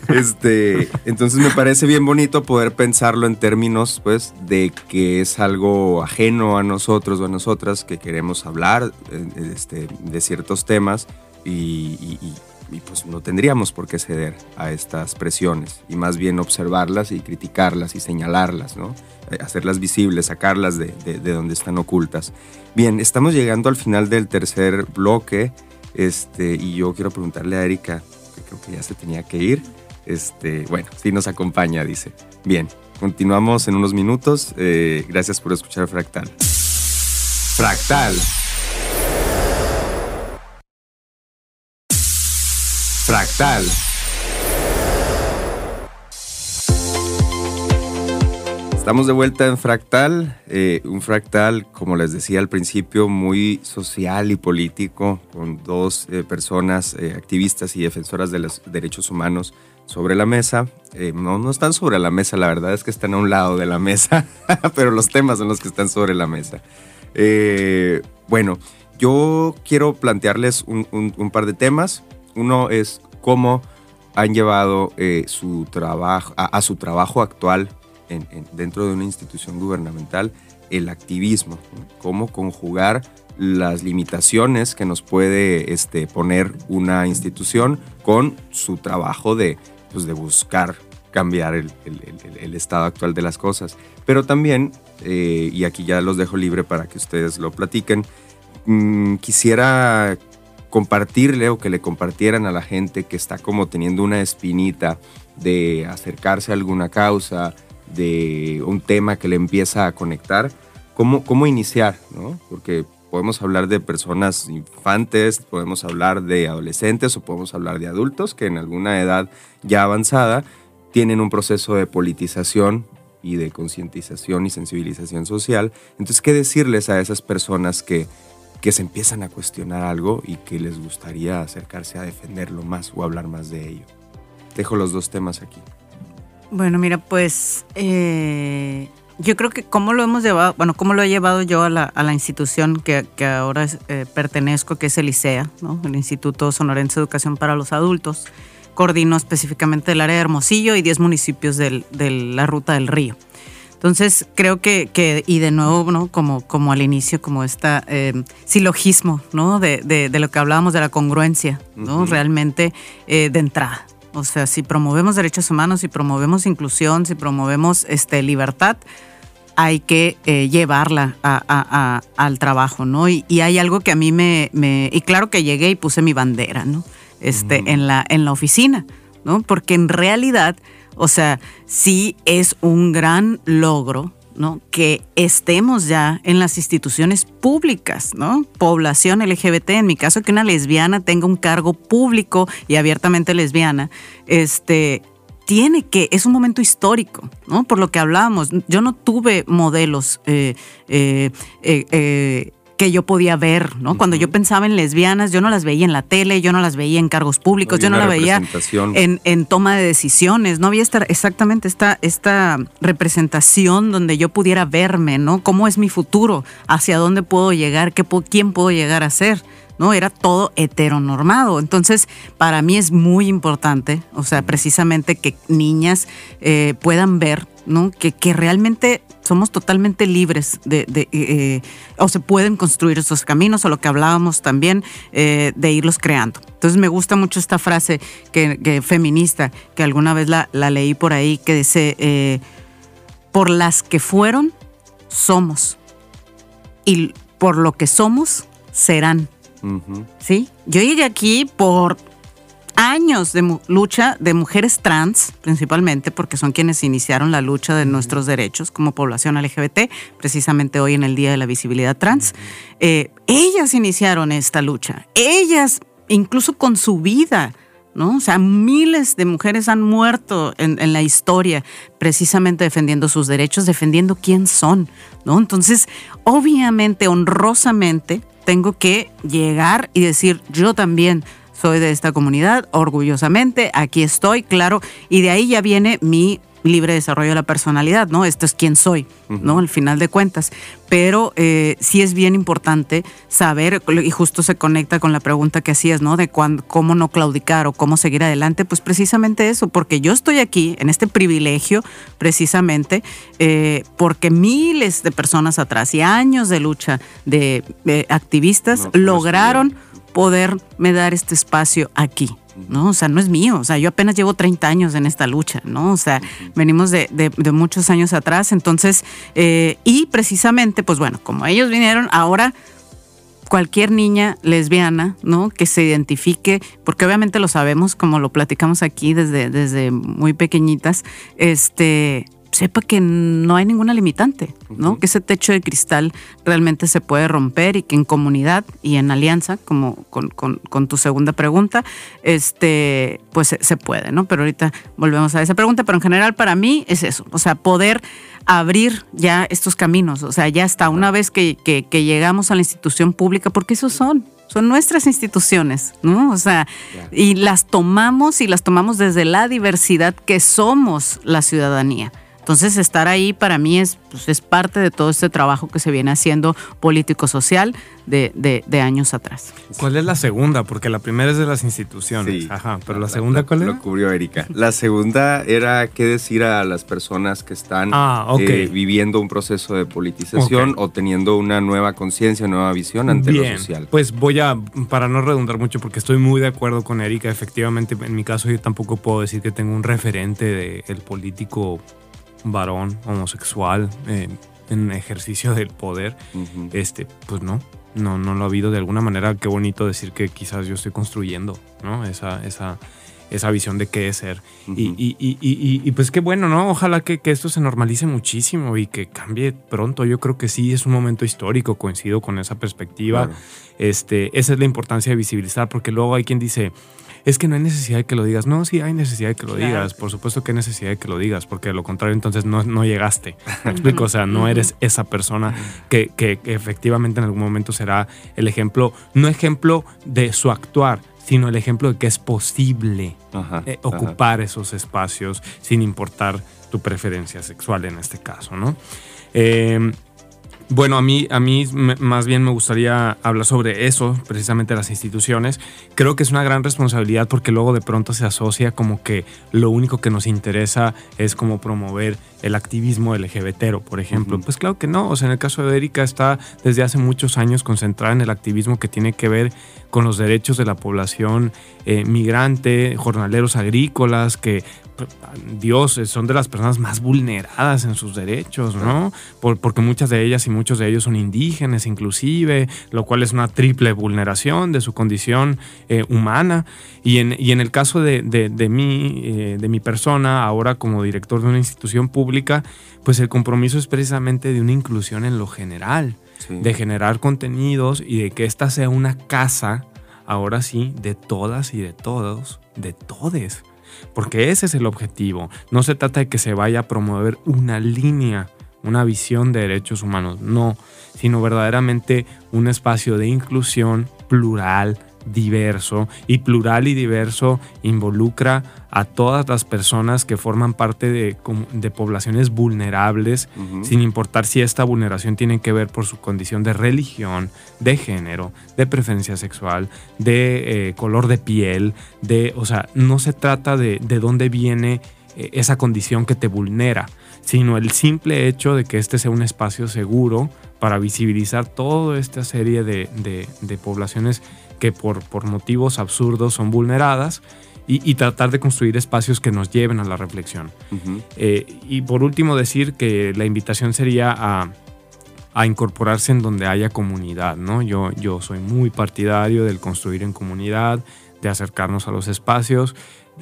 Este, entonces me parece bien bonito poder pensarlo en términos, pues, de que es algo ajeno a nosotros o a nosotras que queremos hablar eh, este, de ciertos temas y y pues no tendríamos por qué ceder a estas presiones y más bien observarlas y criticarlas y señalarlas, ¿no? Eh, hacerlas visibles, sacarlas de, donde están ocultas. Bien, estamos llegando al final del tercer bloque este, y yo quiero preguntarle a Erika, que creo que ya se tenía que ir. Este, bueno, sí nos acompaña, dice. Bien, continuamos en unos minutos. Eh, gracias por escuchar Fractal. Fractal. Fractal. Estamos de vuelta en Fractal, eh, un fractal, como les decía al principio, muy social y político, con dos eh, personas eh, activistas y defensoras de los derechos humanos sobre la mesa. no, no están sobre la mesa, la verdad es que están a un lado de la mesa, *laughs* pero los temas son los que están sobre la mesa. bueno, yo quiero plantearles un par de temas. Uno es cómo han llevado eh, su trabajo, a, su trabajo actual dentro de una institución gubernamental el activismo, cómo conjugar las limitaciones que nos puede este, poner una institución con su trabajo de, pues, de buscar cambiar el, estado actual de las cosas. Pero también, eh, y aquí ya los dejo libre para que ustedes lo platiquen, mm, quisiera compartirle o que le compartieran a la gente que está como teniendo una espinita de acercarse a alguna causa, de un tema que le empieza a conectar, cómo, cómo iniciar, ¿no? Porque podemos hablar de personas infantes, podemos hablar de adolescentes o podemos hablar de adultos que en alguna edad ya avanzada tienen un proceso de politización y de concientización y sensibilización social. Entonces, ¿qué decirles a esas personas que que se empiezan a cuestionar algo y que les gustaría acercarse a defenderlo más o hablar más de ello. Dejo los dos temas aquí. Bueno, mira, pues eh, yo creo que cómo lo hemos llevado, bueno, cómo lo he llevado yo a la, institución que, ahora eh, pertenezco, que es el ICEA, el Instituto Sonorense de Educación para los Adultos. Coordino específicamente el área de Hermosillo y 10 municipios de la Ruta del Río. Entonces, creo que, y de nuevo, ¿no? Como, como al inicio, como este silogismo, ¿no? De, lo que hablábamos de la congruencia, ¿no? Realmente eh, de entrada. O sea, si promovemos derechos humanos, si promovemos inclusión, si promovemos este, libertad, hay que eh, llevarla al trabajo, ¿no? Y, hay algo que a mí me, Y claro que llegué y puse mi bandera, ¿no? Este, en, la, en la oficina, ¿no? Porque en realidad o sea, sí es un gran logro ¿no? que estemos ya en las instituciones públicas, ¿no? Población LGBT, en mi caso que una lesbiana tenga un cargo público y abiertamente lesbiana, este tiene que, es un momento histórico, ¿no? Por lo que hablábamos, yo no tuve modelos eh, eh, eh, que yo podía ver, ¿no? Cuando yo pensaba en lesbianas, yo no las veía en la tele, yo no las veía en cargos públicos, yo no la veía en, en, toma de decisiones, no había esta, exactamente esta, esta representación donde yo pudiera verme, ¿no? ¿Cómo es mi futuro? ¿Hacia dónde puedo llegar? ¿Qué, ¿Quién puedo llegar a ser? ¿no? Era todo heteronormado. Entonces, para mí es muy importante, o sea, precisamente que niñas eh, puedan ver, ¿no? Que, que realmente somos totalmente libres de, eh, eh, o se pueden construir esos caminos, o lo que hablábamos también, eh, de irlos creando. Entonces me gusta mucho esta frase que, feminista, que alguna vez la, leí por ahí, que dice, por las que fueron, somos. Y por lo que somos, serán. ¿Sí? Yo llegué aquí por años de lucha de mujeres trans, principalmente, porque son quienes iniciaron la lucha de nuestros derechos como población LGBT, precisamente hoy en el Día de la Visibilidad Trans. Eh, ellas iniciaron esta lucha, ellas incluso con su vida. ¿No? O sea, miles de mujeres han muerto en, en, la historia precisamente defendiendo sus derechos, defendiendo quién son, ¿no? Entonces, obviamente, honrosamente, tengo que llegar y decir, yo también soy de esta comunidad, orgullosamente, aquí estoy, claro, y de ahí ya viene mi libre desarrollo de la personalidad, ¿no? Esto es quién soy, ¿no? Al final de cuentas. Pero eh, sí es bien importante saber, y justo se conecta con la pregunta que hacías, ¿no? De cómo no claudicar o cómo seguir adelante, pues precisamente eso, porque yo estoy aquí en este privilegio, precisamente, eh, porque miles de personas atrás y años de lucha de, activistas lograron poderme dar este espacio aquí. ¿no? O sea, no es mío, o sea, yo apenas llevo 30 años en esta lucha, ¿no? O sea, venimos de, muchos años atrás, entonces, eh, y precisamente, pues bueno, como ellos vinieron, ahora cualquier niña lesbiana, ¿no? Que se identifique, porque obviamente lo sabemos, como lo platicamos aquí desde, desde muy pequeñitas, este, sepa que no hay ninguna limitante, ¿no? Que ese techo de cristal realmente se puede romper y que en comunidad y en alianza, como con, tu segunda pregunta, este, pues se, puede, ¿no? Pero ahorita volvemos a esa pregunta, pero en general para mí es eso, o sea, poder abrir ya estos caminos, o sea, ya está, una vez que, que llegamos a la institución pública, porque esos son, son nuestras instituciones, ¿no? O sea, y las tomamos y las tomamos desde la diversidad que somos la ciudadanía. Entonces, estar ahí para mí es, pues, es parte de todo este trabajo que se viene haciendo político-social de, años atrás. ¿Cuál es la segunda? Porque la primera es de las instituciones. Sí. Ajá, pero la, segunda, ¿cuál era? Lo cubrió Erika. La segunda era qué decir a las personas que están ah, eh, viviendo un proceso de politización o teniendo una nueva conciencia, nueva visión ante lo social. Pues voy a, para no redundar mucho, porque estoy muy de acuerdo con Erika, efectivamente, en mi caso yo tampoco puedo decir que tengo un referente del político varón homosexual eh, en ejercicio del poder, este, pues no, no, no lo ha habido de alguna manera. Qué bonito decir que quizás yo estoy construyendo, ¿no? Esa, esa, esa visión de qué es ser. y, y, y, y, pues qué bueno, ¿no? Ojalá que, que, esto se normalice muchísimo y que cambie pronto. Yo creo que sí es un momento histórico, coincido con esa perspectiva. Este, esa es la importancia de visibilizar, porque luego hay quien dice, es que no hay necesidad de que lo digas. No, sí hay necesidad de que lo digas. Por supuesto que hay necesidad de que lo digas, porque de lo contrario entonces no, no llegaste. *laughs* ¿Me explico? O sea, no eres esa persona que, que, efectivamente en algún momento será el ejemplo, no ejemplo de su actuar, sino el ejemplo de que es posible eh, ocupar esos espacios sin importar tu preferencia sexual en este caso, ¿no? Eh, bueno, a mí, a mí más bien me gustaría hablar sobre eso, precisamente las instituciones. Creo que es una gran responsabilidad porque luego de pronto se asocia como que lo único que nos interesa es como promover el activismo LGBT, por ejemplo. Pues claro que no, o sea, en el caso de Erika está desde hace muchos años concentrada en el activismo que tiene que ver con los derechos de la población eh, migrante, jornaleros agrícolas, que Dios, son de las personas más vulneradas en sus derechos, ¿no? porque muchas de ellas y muchos de ellos son indígenas inclusive, lo cual es una triple vulneración de su condición eh, humana. Y en, y en, el caso de, de, mí, eh, de mi persona, ahora como director de una institución pública, pues el compromiso es precisamente de una inclusión en lo general, de generar contenidos y de que esta sea una casa, ahora sí, de todas y de todos, de todes porque ese es el objetivo. No se trata de que se vaya a promover una línea, una visión de derechos humanos, no, sino verdaderamente un espacio de inclusión plural, diverso y plural y diverso involucra a todas las personas que forman parte de, poblaciones vulnerables, sin importar si esta vulneración tiene que ver por su condición de religión, de género, de preferencia sexual, de eh, color de piel, de, o sea, no se trata de, de dónde viene eh, esa condición que te vulnera, sino el simple hecho de que este sea un espacio seguro para visibilizar toda esta serie de, de poblaciones que por, por motivos absurdos son vulneradas y, tratar de construir espacios que nos lleven a la reflexión. Eh, y por último decir que la invitación sería a, a, incorporarse en donde haya comunidad, ¿no? Yo, yo soy muy partidario del construir en comunidad, de acercarnos a los espacios,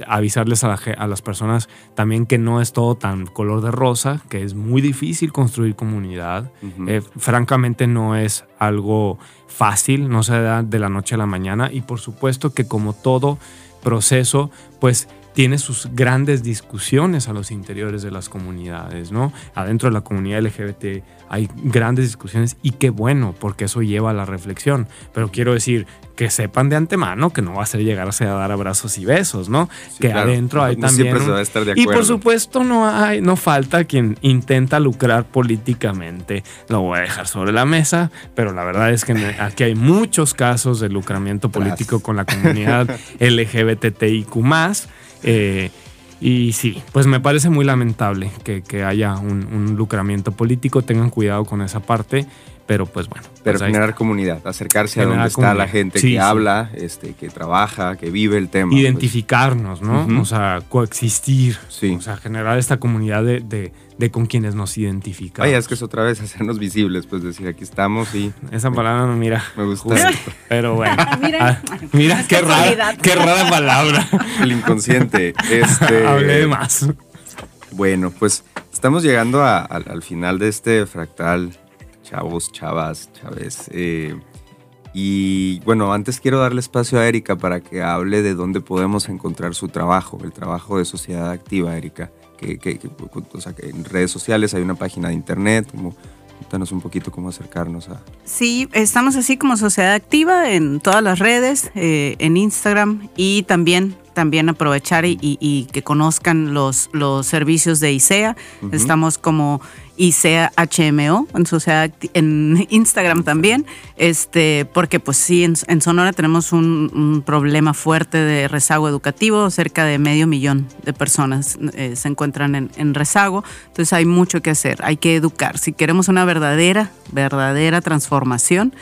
avisarles a, las personas también que no es todo tan color de rosa, que es muy difícil construir comunidad. Eh, francamente no es algo fácil, no se da de la noche a la mañana y por supuesto que como todo proceso, pues tiene sus grandes discusiones a los interiores de las comunidades, ¿no? Adentro de la comunidad LGBT hay grandes discusiones y qué bueno, porque eso lleva a la reflexión. Pero quiero decir, que sepan de antemano que no va a ser llegarse a dar abrazos y besos, ¿no? que adentro hay también. Siempre se va a estar de acuerdo. Y por supuesto no hay, no falta quien intenta lucrar políticamente. Lo voy a dejar sobre la mesa, pero la verdad es que aquí hay muchos casos de lucramiento político con la comunidad *laughs* LGBTIQ eh, y sí, pues me parece muy lamentable que, haya un, lucramiento político. Tengan cuidado con esa parte, pero pues bueno. Pero pues generar comunidad, acercarse a donde está la gente que habla, este, que trabaja, que vive el tema. Pues. Identificarnos, ¿no? O sea, coexistir. O sea, generar esta comunidad de de con quienes nos identificamos. Vaya, es que es otra vez *laughs* hacernos visibles, pues decir, aquí estamos y... Esa palabra, mira. Me gusta. pero bueno. *laughs* mira, ah, mira qué, rara, qué rara palabra. *laughs* El inconsciente. Este, Hablé más. Bueno, pues estamos llegando al final de este fractal, chavos, chavas, chaves. Eh, y bueno, antes quiero darle espacio a Erika para que hable de dónde podemos encontrar su trabajo, el trabajo de Sociedad Activa, Erika que, o sea, que en redes sociales hay una página de internet, como Cuéntanos un poquito cómo acercarnos a... Sí, estamos así como Sociedad Activa en todas las redes, eh, en Instagram y también también aprovechar y, que conozcan los, los servicios de ICEA. Estamos como ICEA HMO en, sociedad, en Instagram también, este, porque pues sí, en, Sonora tenemos un, problema fuerte de rezago educativo, cerca de medio millón de personas eh, se encuentran en, rezago, entonces hay mucho que hacer, hay que educar. Si queremos una verdadera, verdadera transformación,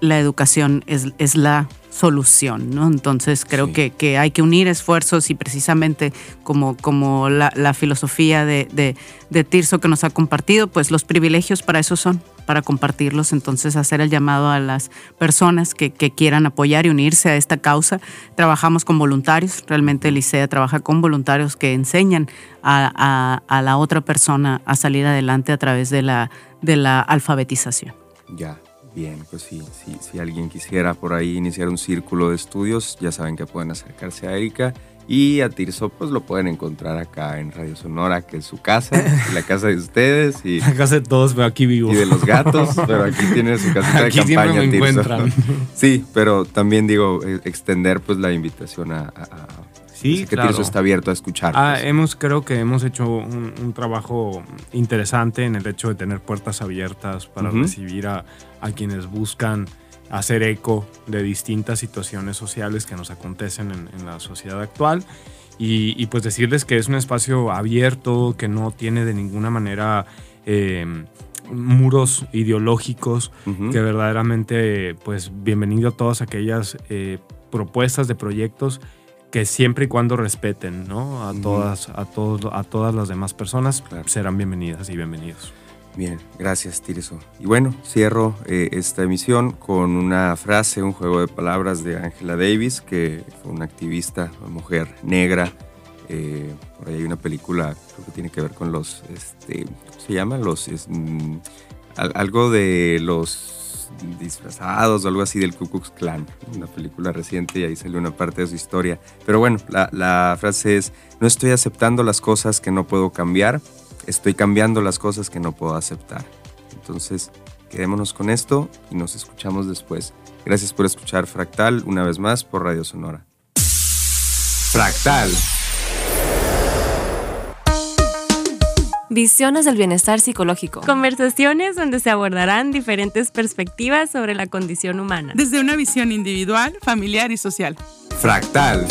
la educación es, es la solución, ¿no? Entonces creo que, que, hay que unir esfuerzos y precisamente como, como la, la filosofía de, de, de, Tirso que nos ha compartido, pues los privilegios para eso son, para compartirlos, entonces hacer el llamado a las personas que, que quieran apoyar y unirse a esta causa. Trabajamos con voluntarios, realmente el ICEA trabaja con voluntarios que enseñan a, a, a la otra persona a salir adelante a través de la, de la alfabetización. Ya. Bien, pues sí, si alguien quisiera por ahí iniciar un círculo de estudios, ya saben que pueden acercarse a Erika. Y a Tirso, pues lo pueden encontrar acá en Radio Sonora, que es su casa, *laughs* la casa de ustedes. Y, la casa de todos, pero aquí vivo. Y de los gatos, pero aquí *laughs* tiene su casita de campaña. Me encuentran. *laughs* Sí, pero también digo, e, extender pues la invitación a, Sí, que Tirso está abierto a escuchar. Ah, pues. hemos, creo que hemos hecho un, trabajo interesante en el hecho de tener puertas abiertas para recibir a, a quienes buscan hacer eco de distintas situaciones sociales que nos acontecen en, la sociedad actual. Y, pues decirles que es un espacio abierto, que no tiene de ninguna manera em, muros ideológicos, que verdaderamente, pues bienvenido a todas aquellas eh, propuestas de proyectos que siempre y cuando respeten ¿no? a, todas, a, todos, a todas las demás personas, serán bienvenidas y bienvenidos. Bien, gracias Tirso. Y bueno, cierro eh, esta emisión con una frase, un juego de palabras de Angela Davis, que fue una activista, una mujer negra. Eh, por ahí hay una película, creo que tiene que ver con los, este, ¿cómo se llama? Los, mm, algo de los disfrazados o algo así del Ku Klux Klan, una película reciente y ahí salió una parte de su historia. Pero bueno, la, la frase es, no estoy aceptando las cosas que no puedo cambiar, estoy cambiando las cosas que no puedo aceptar. Entonces, quedémonos con esto y nos escuchamos después. Gracias por escuchar Fractal una vez más por Radio Sonora. Fractal. Visiones del bienestar psicológico. Conversaciones donde se abordarán diferentes perspectivas sobre la condición humana. Desde una visión individual, familiar y social. Fractal.